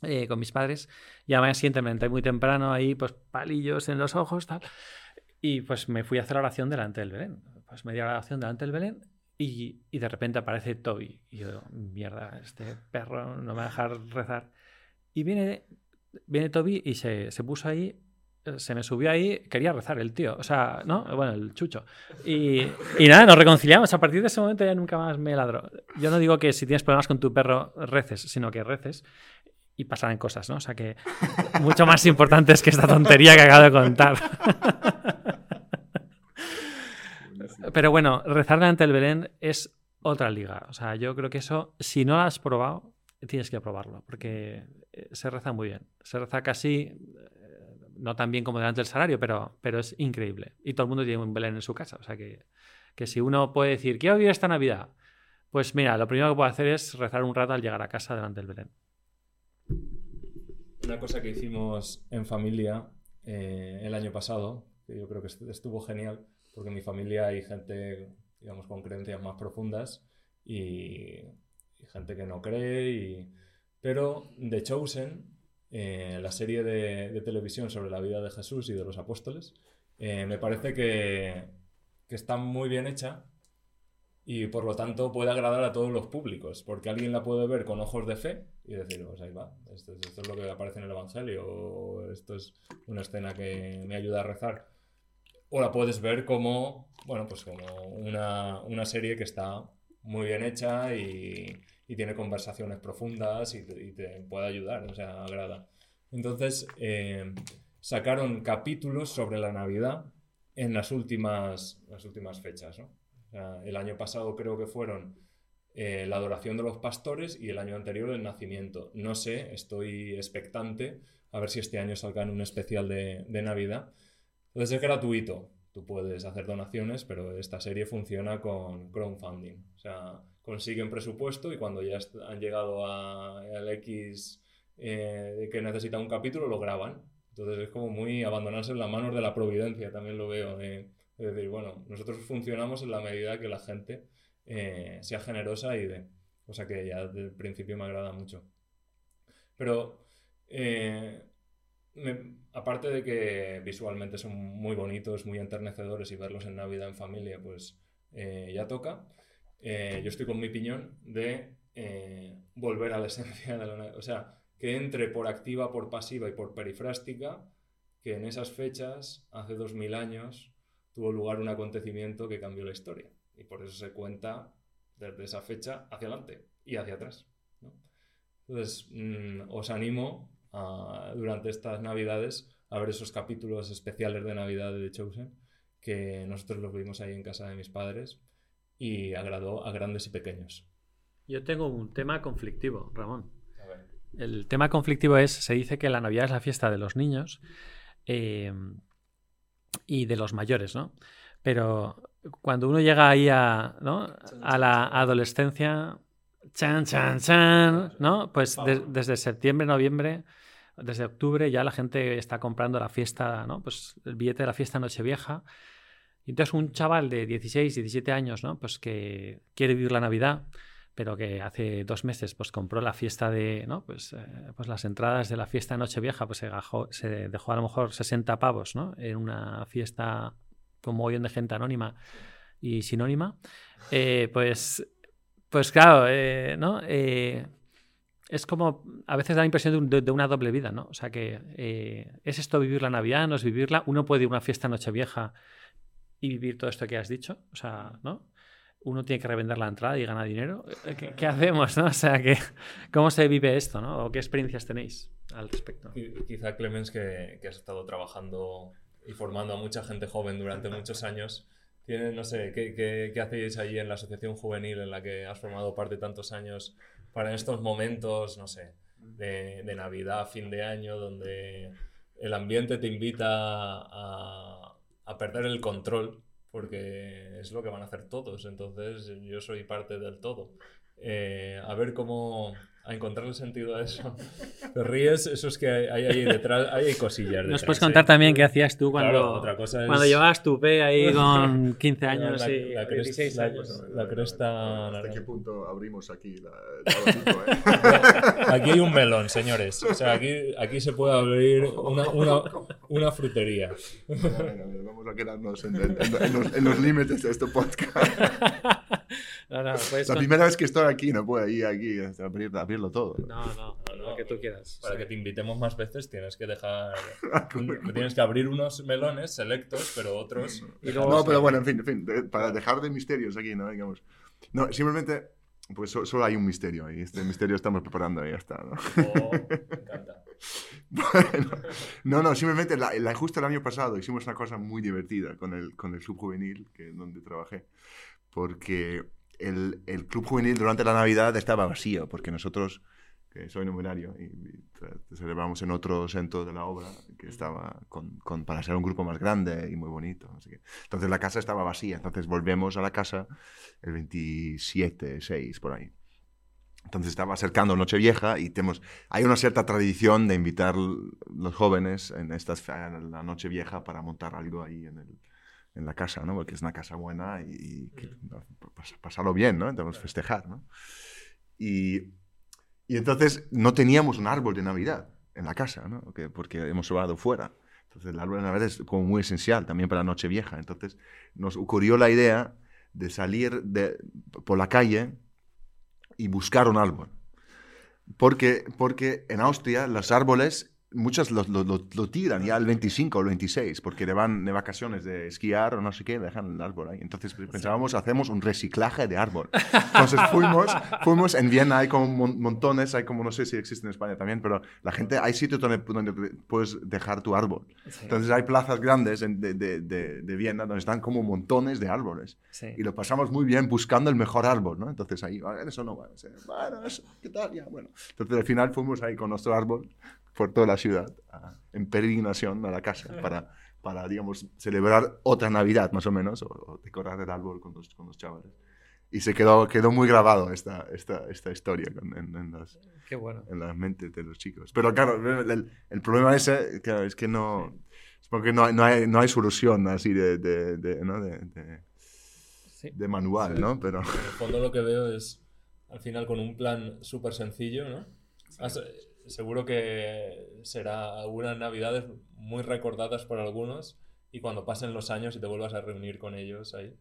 Speaker 4: eh, con mis padres. Y a la mañana siguiente me levanté muy temprano ahí, pues palillos en los ojos, tal. Y pues me fui a hacer oración delante del Belén. Pues media oración delante del Belén y, y, de repente aparece Toby. Y yo, mierda, este perro no me va a dejar rezar. Y viene, viene Toby y se, se puso ahí se me subió ahí, quería rezar el tío, o sea, ¿no? Bueno, el chucho. Y, y, nada, nos reconciliamos. A partir de ese momento ya nunca más me ladró. Yo no digo que si tienes problemas con tu perro reces, sino que reces y pasarán cosas, ¿no? O sea que mucho más importante es que esta tontería que acabo de contar. Pero bueno, rezar delante del Belén es otra liga. O sea, yo creo que eso, si no lo has probado, tienes que probarlo, porque se reza muy bien. Se reza casi no tan bien como delante del salario, pero, pero es increíble. Y todo el mundo tiene un Belén en su casa. O sea que, que si uno puede decir, quiero vivir esta Navidad, pues mira, lo primero que puedo hacer es rezar un rato al llegar a casa delante del Belén.
Speaker 2: Una cosa que hicimos en familia eh, el año pasado, que yo creo que estuvo genial, porque en mi familia hay gente, digamos, con creencias más profundas y, gente que no cree, y... pero The Chosen eh, la serie de, televisión sobre la vida de Jesús y de los apóstoles, eh, me parece que, está muy bien hecha y por lo tanto puede agradar a todos los públicos, porque alguien la puede ver con ojos de fe y decir, pues ahí va, esto, es lo que aparece en el Evangelio, o esto es una escena que me ayuda a rezar. O la puedes ver como, bueno, pues como una, una serie que está muy bien hecha y, y tiene conversaciones profundas y te, puede ayudar, o sea, agrada. Entonces, eh, sacaron capítulos sobre la Navidad en las últimas, las últimas fechas. ¿no? el año pasado creo que fueron eh, la adoración de los pastores y el año anterior el nacimiento. No sé, estoy expectante a ver si este año salgan un especial de, de Navidad. Entonces es gratuito. Tú puedes hacer donaciones, pero esta serie funciona con crowdfunding. O sea, consiguen presupuesto y cuando ya han llegado al X eh, que necesita un capítulo, lo graban. Entonces es como muy abandonarse en las manos de la providencia, también lo veo. es decir, bueno, nosotros funcionamos en la medida que la gente eh, sea generosa y de. Cosa que ya desde el principio me agrada mucho. Pero eh, aparte de que visualmente son muy bonitos, muy enternecedores y verlos en Navidad en familia, pues ya toca. Eh, yo estoy con mi piñón de eh, volver a la esencia de la O sea, que entre por activa, por pasiva y por perifrástica, que en esas fechas, hace dos mil años, tuvo lugar un acontecimiento que cambió la historia. Y por eso se cuenta desde esa fecha hacia adelante y hacia atrás. Entonces, mm, os animo durante estas Navidades a ver esos capítulos especiales de Navidad de The Chosen, que nosotros los vimos ahí en casa de mis padres y agradó a grandes y pequeños.
Speaker 4: Yo tengo un tema conflictivo, Ramón. El tema conflictivo es, se dice que la Navidad es la fiesta de los niños eh, y de los mayores, ¿no? Pero cuando uno llega ahí a, ¿no? a la adolescencia, chan, chan, chan, ¿no? Pues desde septiembre, noviembre, desde octubre ya la gente está comprando la fiesta, ¿no? Pues el billete de la fiesta Nochevieja y entonces un chaval de 16, 17 años, ¿no? Pues que quiere vivir la Navidad, pero que hace dos meses pues compró la fiesta de, ¿no? Pues, eh, pues las entradas de la fiesta de Nochevieja, pues se, se dejó a lo mejor 60 pavos, ¿no? En una fiesta con montón de gente anónima y sinónima. Eh, pues, pues claro, eh, ¿no? es como, a veces da la impresión de, una doble vida, ¿no? O sea que es esto vivir la Navidad, no es vivirla. Uno puede ir a una fiesta Nochevieja y vivir todo esto que has dicho. O sea, ¿no? Uno tiene que revender la entrada y ganar dinero. Eh, ¿Qué, hacemos, no? O sea, que, ¿cómo se vive esto, no? ¿O qué experiencias tenéis al respecto?
Speaker 2: Quizá, Clemens, que has estado trabajando y formando a mucha gente joven durante muchos años, tiene, no sé, ¿qué, qué, qué hacéis ahí en la asociación juvenil en la que has formado parte tantos años para estos momentos, no sé, de, de Navidad, fin de año, donde el ambiente te invita a, a perder el control, porque es lo que van a hacer todos, entonces yo soy parte del todo. eh, a ver cómo a encontrar el sentido a eso. Te ríes, eso es que hay ahí detrás, hay cosillas.
Speaker 4: Nos
Speaker 2: detrás,
Speaker 4: puedes
Speaker 2: ¿eh?
Speaker 4: contar también qué hacías tú cuando,
Speaker 2: Claro, otra cosa es-
Speaker 4: cuando llevabas tu P ahí con 15 años
Speaker 2: la,
Speaker 4: y
Speaker 2: la cresta,
Speaker 4: 16
Speaker 2: la-
Speaker 4: años.
Speaker 2: la cresta
Speaker 3: ¿Hasta qué punto abrimos aquí la, el abanico, eh?
Speaker 2: Aquí hay un melón, señores. O sea, aquí, aquí se puede abrir una, una, una frutería.
Speaker 3: Venga, Vamos a quedarnos en, en- en- en los, en los límites de este podcast.
Speaker 4: No, no, puedes
Speaker 3: La
Speaker 4: con-
Speaker 3: primera vez que estoy aquí, no puedo ir aquí a abrir, abrirlo todo.
Speaker 4: No, no, lo que tú quieras.
Speaker 2: Para
Speaker 4: Sí.
Speaker 2: que te invitemos más veces tienes que dejar. un- tienes que abrir unos melones selectos, pero otros.
Speaker 4: Y luego-
Speaker 3: No, pero bueno, en fin, en fin, de- para dejar de misterios aquí, ¿no? Digamos. No, simplemente, pues so- solo hay un misterio y este misterio estamos preparando y ya está, ¿no?
Speaker 2: Oh, me encanta.
Speaker 3: Bueno, no, no, simplemente la, la- justo el año pasado hicimos una cosa muy divertida con el, con el club juvenil que, donde trabajé, porque el, el club juvenil durante la Navidad estaba vacío, porque nosotros, que soy numerario, y, y celebramos en otro centro de la obra que estaba con, con- para ser un grupo más grande y muy bonito. sé qué. Entonces la casa estaba vacía, entonces volvemos a la casa el 27, 6, por ahí. Entonces estaba acercando Nochevieja y tenemos, hay una cierta tradición de invitar los jóvenes en estas a la Nochevieja para montar algo ahí en, el- en la casa, ¿no? Porque es una casa buena y, y pasarlo bien, ¿no? Entonces festejar, ¿no? Y, y entonces no teníamos un árbol de Navidad en la casa, ¿no? Que- porque hemos sobrado fuera. Entonces el árbol de Navidad es como muy esencial también para la Nochevieja. Entonces nos ocurrió la idea de salir de, por la calle y buscar un árbol. Porque, porque en Austria los árboles, muchos lo, lo- lo- lo tiran ya el 25 o el 26, porque le van de vacaciones de esquiar o no sé qué, dejan el árbol ahí. Entonces pensábamos, hacemos un reciclaje de árbol. Entonces fuimos, fuimos en Viena, hay como mon- montones, hay como, no sé si existe en España también, pero la gente, hay sitios donde, donde puedes dejar tu árbol. Entonces hay plazas grandes en- de, de, de, de Viena donde están como montones de árboles.
Speaker 4: Sí.
Speaker 3: Y lo pasamos muy bien buscando el mejor árbol, ¿no? Entonces ahí, "Ah, eso no va a ser. Bueno, eso, ¿qué tal? Ya, bueno. Entonces al final fuimos ahí con nuestro árbol por toda la ciudad, a- en peregrinación a la casa, para, para, digamos, celebrar otra Navidad, más o menos, o, o decorar el árbol con los, con los chavales. Y se quedó, quedó muy grabado esta, esta, esta historia en, en las,
Speaker 4: Qué bueno.
Speaker 3: en la mente de los chicos. Pero claro, el, el problema ese claro, es que no... Es porque no hay, no hay, no hay solución así de, de, de, ¿no? de, de-
Speaker 4: Sí.
Speaker 3: de manual, ¿no? Pero...
Speaker 2: En el fondo lo que veo es, al final, con un plan súper sencillo, ¿no? Has- seguro que será algunas navidades muy recordadas por algunos y cuando pasen los años y te vuelvas a reunir con ellos ahí,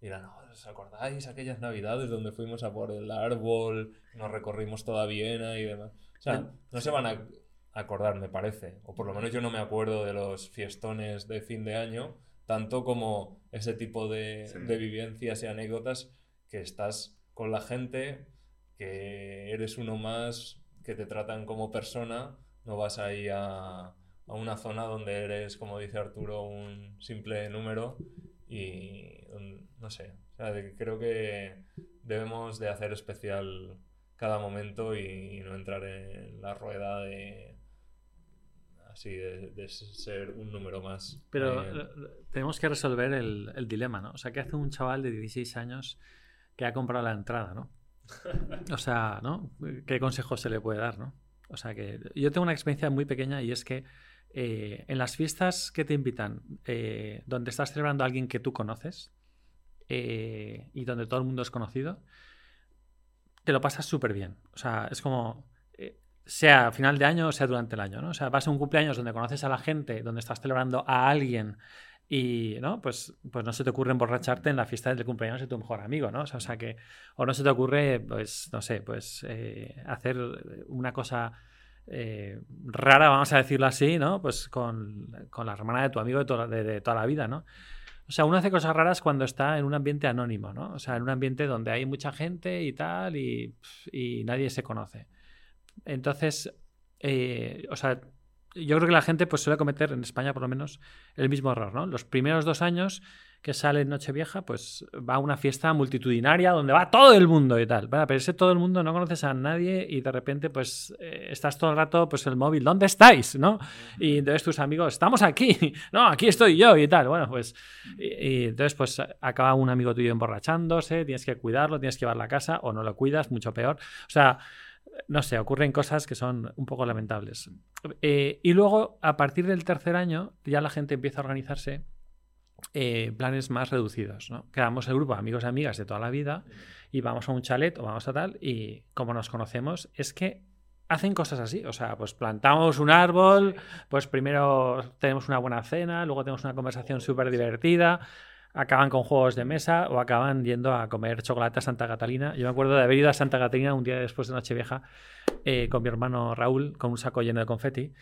Speaker 2: dirán, "No, ¿os acordáis aquellas navidades donde fuimos a por el árbol, nos recorrimos toda Viena y demás? O sea, no se van a acordar, me parece, o por lo menos yo no me acuerdo de los fiestones de fin de año, tanto como ese tipo de,
Speaker 3: Sí.
Speaker 2: de vivencias y anécdotas que estás con la gente, que eres uno más, que te tratan como persona, no vas ahí a, a una zona donde eres, como dice Arturo, un simple número y no sé, o sea, de- creo que debemos de hacer especial cada momento y, no entrar en la rueda de así de, de ser un número más.
Speaker 4: Pero
Speaker 2: Eh,
Speaker 4: eh, tenemos que resolver el, el dilema, ¿no? O sea, ¿qué hace un chaval de 16 años que ha comprado la entrada, ¿no? O sea, ¿no? ¿Qué consejo se le puede dar, ¿no? O sea, que yo tengo una experiencia muy pequeña y es que eh, en las fiestas que te invitan, eh, donde estás celebrando a alguien que tú conoces eh, y donde todo el mundo es conocido, te lo pasas súper bien. O sea, es como, sea a final de año o sea durante el año, ¿no? O sea, vas a un cumpleaños donde conoces a la gente, donde estás celebrando a alguien y, ¿no? Pues, pues no se te ocurre emborracharte en la fiesta del cumpleaños de tu mejor amigo, ¿no? O sea, o sea que, o no se te ocurre, pues, no sé, pues eh, hacer una cosa eh, rara, vamos a decirlo así, ¿no? Pues con, con la hermana de tu amigo de de, de toda la vida, ¿no? O sea, uno hace cosas raras cuando está en un ambiente anónimo, ¿no? O sea, en un ambiente donde hay mucha gente y tal y, y nadie se conoce. Entonces, eh, o sea, yo creo que la gente pues suele cometer, en España por lo menos, el mismo error, ¿no? Los primeros dos años que sale Nochevieja, pues va a una fiesta multitudinaria donde va todo el mundo y tal. Bueno, pero ese todo el mundo no conoces a nadie y de repente pues eh, estás todo el rato pues el móvil, ¿dónde estáis? ¿No? Y entonces tus amigos, estamos aquí, no, aquí estoy yo y tal. Bueno, pues y, y entonces pues acaba un amigo tuyo emborrachándose, tienes que cuidarlo, tienes que llevarlo a casa o no lo cuidas, mucho peor. O sea, no sé, ocurren cosas que son un poco lamentables. Eh, y luego, a partir del tercer año, ya la gente empieza a organizarse eh, planes más reducidos. ¿no? Quedamos el grupo de amigos y amigas de toda la vida y vamos a un chalet o vamos a tal y como nos conocemos es que hacen cosas así. O sea, pues plantamos un árbol, pues primero tenemos una buena cena, luego tenemos una conversación súper divertida acaban con juegos de mesa o acaban yendo a comer chocolate a Santa Catalina. Yo me acuerdo de haber ido a Santa Catalina un día después de Nochevieja eh, con mi hermano Raúl con un saco lleno de confeti.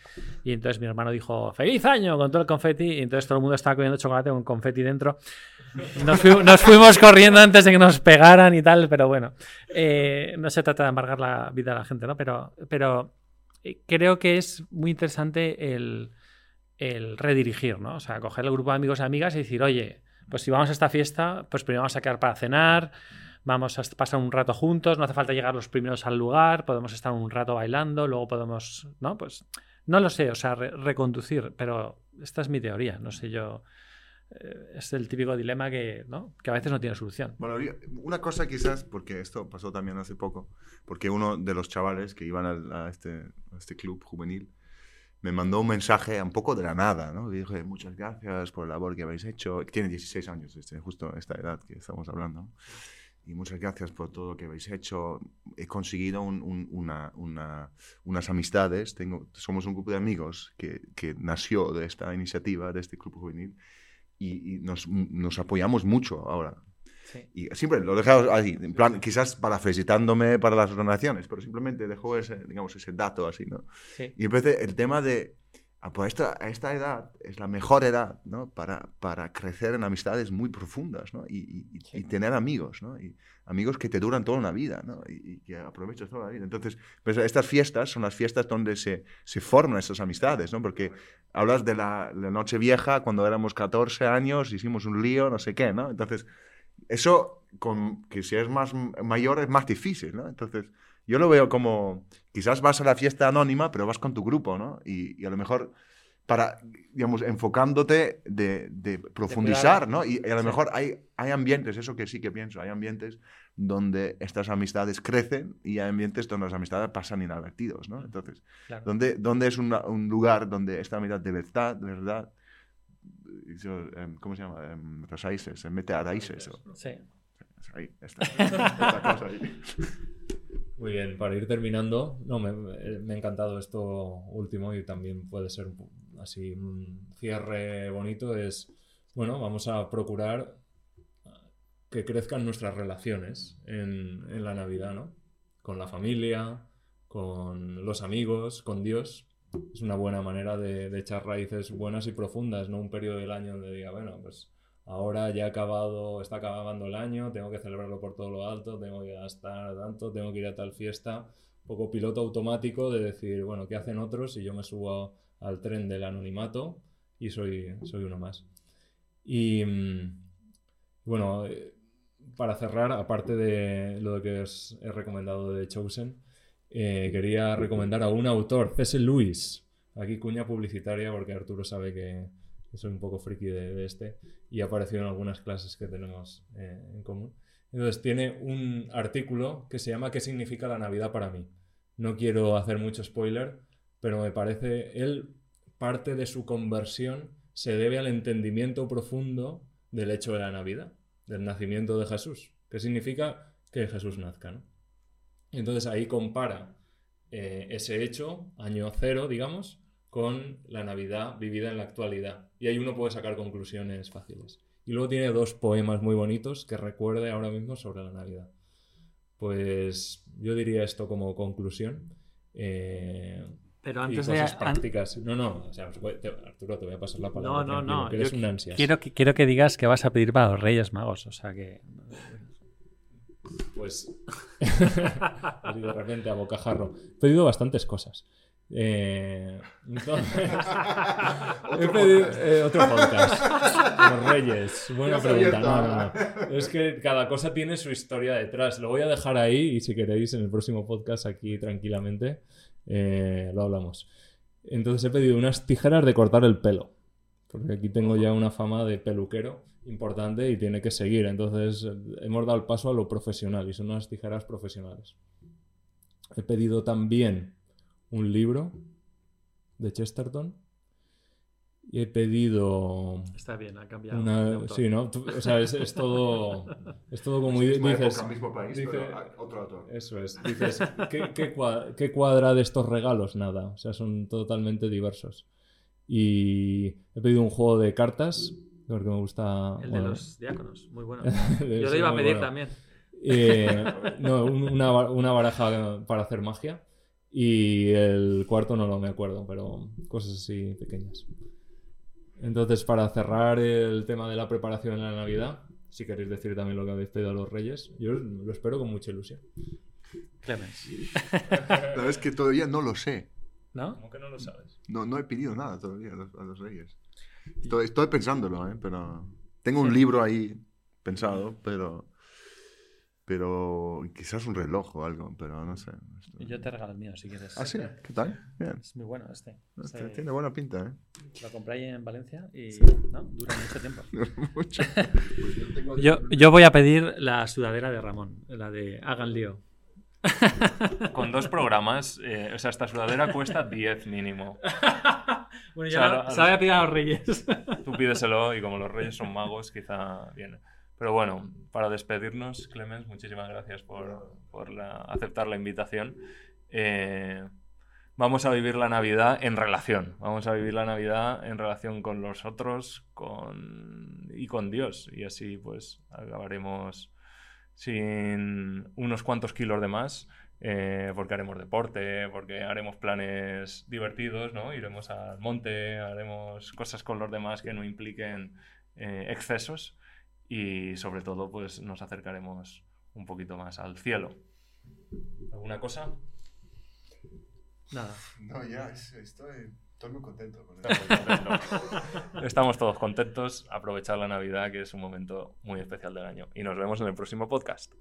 Speaker 4: Y entonces mi hermano dijo, ¡Feliz año! con todo el confeti. Y entonces todo el mundo estaba comiendo chocolate con confeti dentro. Nos, fu nos fuimos corriendo antes de que nos pegaran y tal, pero bueno, eh, no se trata de amargar la vida a la gente, ¿no? Pero, pero eh, creo que es muy interesante el, el redirigir, ¿no? O sea, coger el grupo de amigos y amigas y decir, oye, pues si vamos a esta fiesta, pues primero vamos a quedar para cenar, vamos a pasar un rato juntos, no hace falta llegar los primeros al lugar, podemos estar un rato bailando, luego podemos, ¿no? Pues no lo sé, o sea, re reconducir, pero esta es mi teoría, no sé yo. Eh, es el típico dilema que, ¿no? que a veces no tiene solución.
Speaker 3: Bueno, una cosa quizás, porque esto pasó también hace poco, porque uno de los chavales que iban este, a este club juvenil, me mandó un mensaje un poco de la nada, ¿no? Dije, muchas gracias por la labor que habéis hecho. Tiene 16 años, este, justo esta edad que estamos hablando. Y muchas gracias por todo lo que habéis hecho. He conseguido un, un, una, una, unas amistades. Tengo, somos un grupo de amigos que, que nació de esta iniciativa, de este club juvenil. Y, y nos, nos, apoyamos mucho ahora. Sí. Y siempre lo dejamos así, en plan, quizás para felicitándome para las donaciones, pero simplemente dejó ese, digamos, ese dato así, ¿no? Sí. Y empecé el tema de, ah, pues esta, esta edad es la mejor edad, ¿no? Para, para crecer en amistades muy profundas, ¿no? Y, y, sí. y, tener amigos, ¿no? Y amigos que te duran toda una vida, ¿no? Y, que aprovechas toda la vida. Entonces, pues estas fiestas son las fiestas donde se, se forman estas amistades, ¿no? Porque hablas de la, la noche vieja, cuando éramos 14 años, hicimos un lío, no sé qué, ¿no? Entonces, eso, con, que si es más mayor, es más difícil, ¿no? Entonces, yo lo veo como, quizás vas a la fiesta anónima, pero vas con tu grupo, ¿no? Y, y a lo mejor para, digamos, enfocándote de, de profundizar, ¿no? Y, y, a lo mejor hay, hay ambientes, eso que sí que pienso, hay ambientes donde estas amistades crecen y hay ambientes donde las amistades pasan inadvertidos, ¿no? Entonces,
Speaker 4: claro.
Speaker 3: ¿dónde, dónde es una, un lugar donde esta amistad de verdad, de verdad, ¿cómo se llama? raíces, se mete a raíces.
Speaker 4: Sí.
Speaker 3: Ahí, esta cosa ahí.
Speaker 2: Muy bien, para ir terminando, no, me, me, ha encantado esto último y también puede ser así un cierre bonito, es, bueno, vamos a procurar que crezcan nuestras relaciones en, en la Navidad, ¿no? Con la familia, con los amigos, con Dios, es una buena manera de, de, echar raíces buenas y profundas, no un periodo del año donde diga, bueno, pues ahora ya ha acabado, está acabando el año, tengo que celebrarlo por todo lo alto, tengo que gastar tanto, tengo que ir a tal fiesta, un poco piloto automático de decir, bueno, ¿qué hacen otros? Y yo me subo al tren del anonimato y soy, soy uno más. Y bueno, para cerrar, aparte de lo que os he recomendado de Chosen, eh, quería recomendar a un autor, C.S. Lewis. Aquí cuña publicitaria porque Arturo sabe que, que soy un poco friki de, este y ha aparecido en algunas clases que tenemos eh, en común. Entonces tiene un artículo que se llama ¿Qué significa la Navidad para mí? No quiero hacer mucho spoiler, pero me parece, él parte de su conversión se debe al entendimiento profundo del hecho de la Navidad, del nacimiento de Jesús. ¿Qué significa que Jesús nazca? ¿no? Entonces ahí compara eh, ese hecho, año cero, digamos, con la Navidad vivida en la actualidad. Y ahí uno puede sacar conclusiones fáciles. Y luego tiene dos poemas muy bonitos que recuerde ahora mismo sobre la Navidad. Pues yo diría esto como conclusión. Eh,
Speaker 4: pero antes
Speaker 2: de
Speaker 4: prácticas.
Speaker 2: No, no, o sea, te, Arturo, te voy a pasar la palabra.
Speaker 4: No, no, no.
Speaker 2: Un ansias.
Speaker 4: Quiero que, quiero que digas que vas a pedir para los Reyes Magos, o sea que
Speaker 2: pues así de repente a bocajarro. He pedido bastantes cosas. Eh, entonces, he pedido eh, otro podcast.
Speaker 5: Los Reyes. Buena pregunta. No, no, no. Es que cada cosa tiene su historia detrás. Lo voy a dejar ahí y si queréis en el próximo podcast aquí tranquilamente eh, lo hablamos. Entonces he pedido unas tijeras de cortar el pelo. Porque aquí tengo ya una fama de peluquero importante y tiene que seguir. Entonces hemos dado el paso a lo profesional y son unas tijeras profesionales. He pedido también un libro de Chesterton y he pedido
Speaker 4: Está bien, ha cambiado.
Speaker 5: una... Sí, ¿no? O sea, es, es todo... Es todo como
Speaker 3: Misma
Speaker 5: dices...
Speaker 3: época, mismo país,
Speaker 5: dice-
Speaker 3: pero otro autor.
Speaker 5: Eso es. Dices, ¿qué, qué cua- qué cuadra de estos regalos? Nada. O sea, son totalmente diversos. Y he pedido un juego de cartas, porque me gusta...
Speaker 4: El de los diáconos, muy bueno. Yo lo iba a pedir
Speaker 5: bueno.
Speaker 4: también.
Speaker 5: Eh, no, un- una, una baraja para hacer magia. Y el cuarto no lo me acuerdo, pero cosas así pequeñas. Entonces, para cerrar el tema de la preparación en la Navidad, si queréis decir también lo que habéis pedido a los Reyes, yo lo espero con mucha ilusión.
Speaker 4: Clemens.
Speaker 3: La verdad es que todavía no lo sé.
Speaker 4: ¿No?
Speaker 5: ¿Cómo que no lo sabes?
Speaker 3: No, no he pedido nada todavía a los, a los reyes. Estoy, estoy pensándolo, ¿eh? pero tengo un libro ahí pensado, pero pero quizás un reloj o algo, pero no sé.
Speaker 4: Yo te regalo el mío si quieres.
Speaker 3: Ah, sí, ¿qué tal? Bien.
Speaker 4: Es muy bueno este.
Speaker 3: Este
Speaker 4: Este-
Speaker 3: Tiene buena pinta, ¿eh?
Speaker 4: Lo compré ahí en Valencia y
Speaker 3: Sí.
Speaker 4: ¿no? dura mucho tiempo.
Speaker 3: Mucho. Pues yo tengo-
Speaker 4: Yo, yo voy a pedir la sudadera de Ramón, la de Hagan lío.
Speaker 2: Con dos programas, eh, o sea, esta sudadera cuesta 10 mínimo.
Speaker 4: Bueno,
Speaker 2: O
Speaker 4: ya
Speaker 2: sea,
Speaker 4: no-
Speaker 2: lo-
Speaker 4: se había pedido a los reyes.
Speaker 2: Tú pídeselo y como los reyes son magos, quizá viene. Pero bueno, para despedirnos, Clemens, muchísimas gracias por, por la- aceptar la invitación. Eh, vamos a vivir la Navidad en relación. Vamos a vivir la Navidad en relación con los otros con, y con Dios. Y así pues acabaremos sin unos cuantos kilos de más. Eh, porque haremos deporte, porque haremos planes divertidos, ¿no? Iremos al monte, haremos cosas con los demás que no impliquen eh, excesos y sobre todo pues nos acercaremos un poquito más al cielo. ¿Alguna cosa?
Speaker 4: Nada.
Speaker 3: No, ya, es- estoy, estoy muy contento con esto.
Speaker 2: Estamos todos contentos, aprovechar la Navidad que es un momento muy especial del año y nos vemos en el próximo podcast.